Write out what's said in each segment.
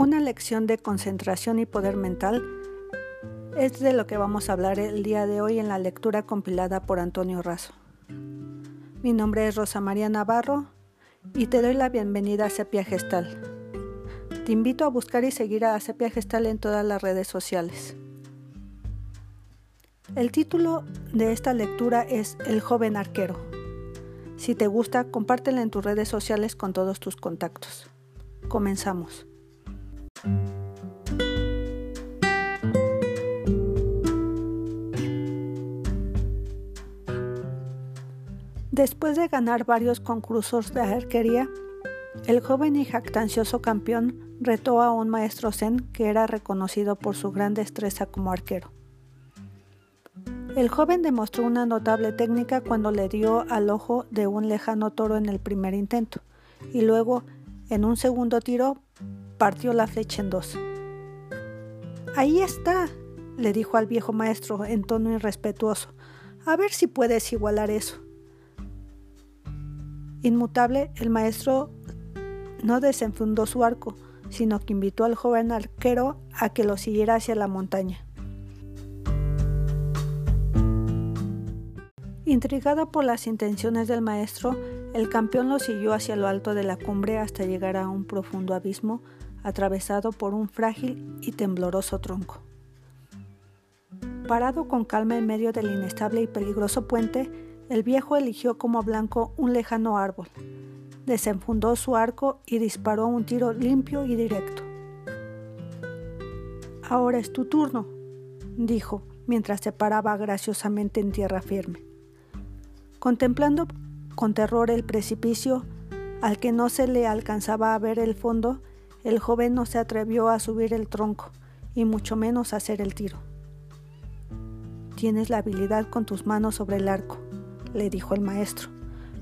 Una lección de concentración y poder mental es de lo que vamos a hablar el día de hoy en la lectura compilada por Antonio Razo. Mi nombre es Rosa María Navarro y te doy la bienvenida a Sepia Gestal. Te invito a buscar y seguir a Sepia Gestal en todas las redes sociales. El título de esta lectura es El joven arquero. Si te gusta, compártela en tus redes sociales con todos tus contactos. Comenzamos. Después de ganar varios concursos de arquería, el joven y jactancioso campeón retó a un maestro zen que era reconocido por su gran destreza como arquero. El joven demostró una notable técnica cuando le dio al ojo de un lejano toro en el primer intento, y luego, en un segundo tiro, partió la flecha en dos. Ahí está, le dijo al viejo maestro en tono irrespetuoso. A ver si puedes igualar eso. Inmutable, el maestro no desenfundó su arco, sino que invitó al joven arquero a que lo siguiera hacia la montaña. Intrigado por las intenciones del maestro, el campeón lo siguió hacia lo alto de la cumbre hasta llegar a un profundo abismo atravesado por un frágil y tembloroso tronco. Parado con calma en medio del inestable y peligroso puente, el viejo eligió como blanco un lejano árbol, desenfundó su arco y disparó un tiro limpio y directo. Ahora es tu turno, dijo mientras se paraba graciosamente en tierra firme. Contemplando con terror el precipicio al que no se le alcanzaba a ver el fondo, el joven no se atrevió a subir el tronco, y mucho menos a hacer el tiro. Tienes la habilidad con tus manos sobre el arco, le dijo el maestro,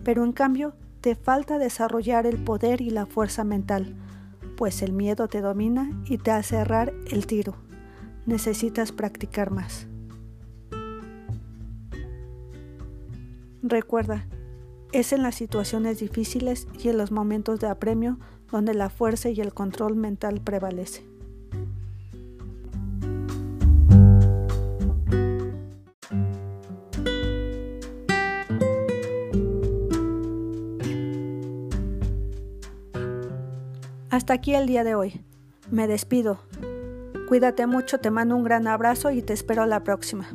pero en cambio te falta desarrollar el poder y la fuerza mental, pues el miedo te domina y te hace errar el tiro. Necesitas practicar más. Recuerda, es en las situaciones difíciles y en los momentos de apremio donde la fuerza y el control mental prevalece. Hasta aquí el día de hoy. Me despido. Cuídate mucho, te mando un gran abrazo y te espero la próxima.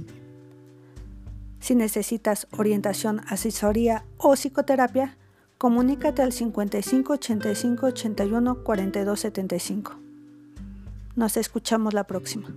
Si necesitas orientación, asesoría o psicoterapia, comunícate al 55 85 81 42 75. Nos escuchamos la próxima.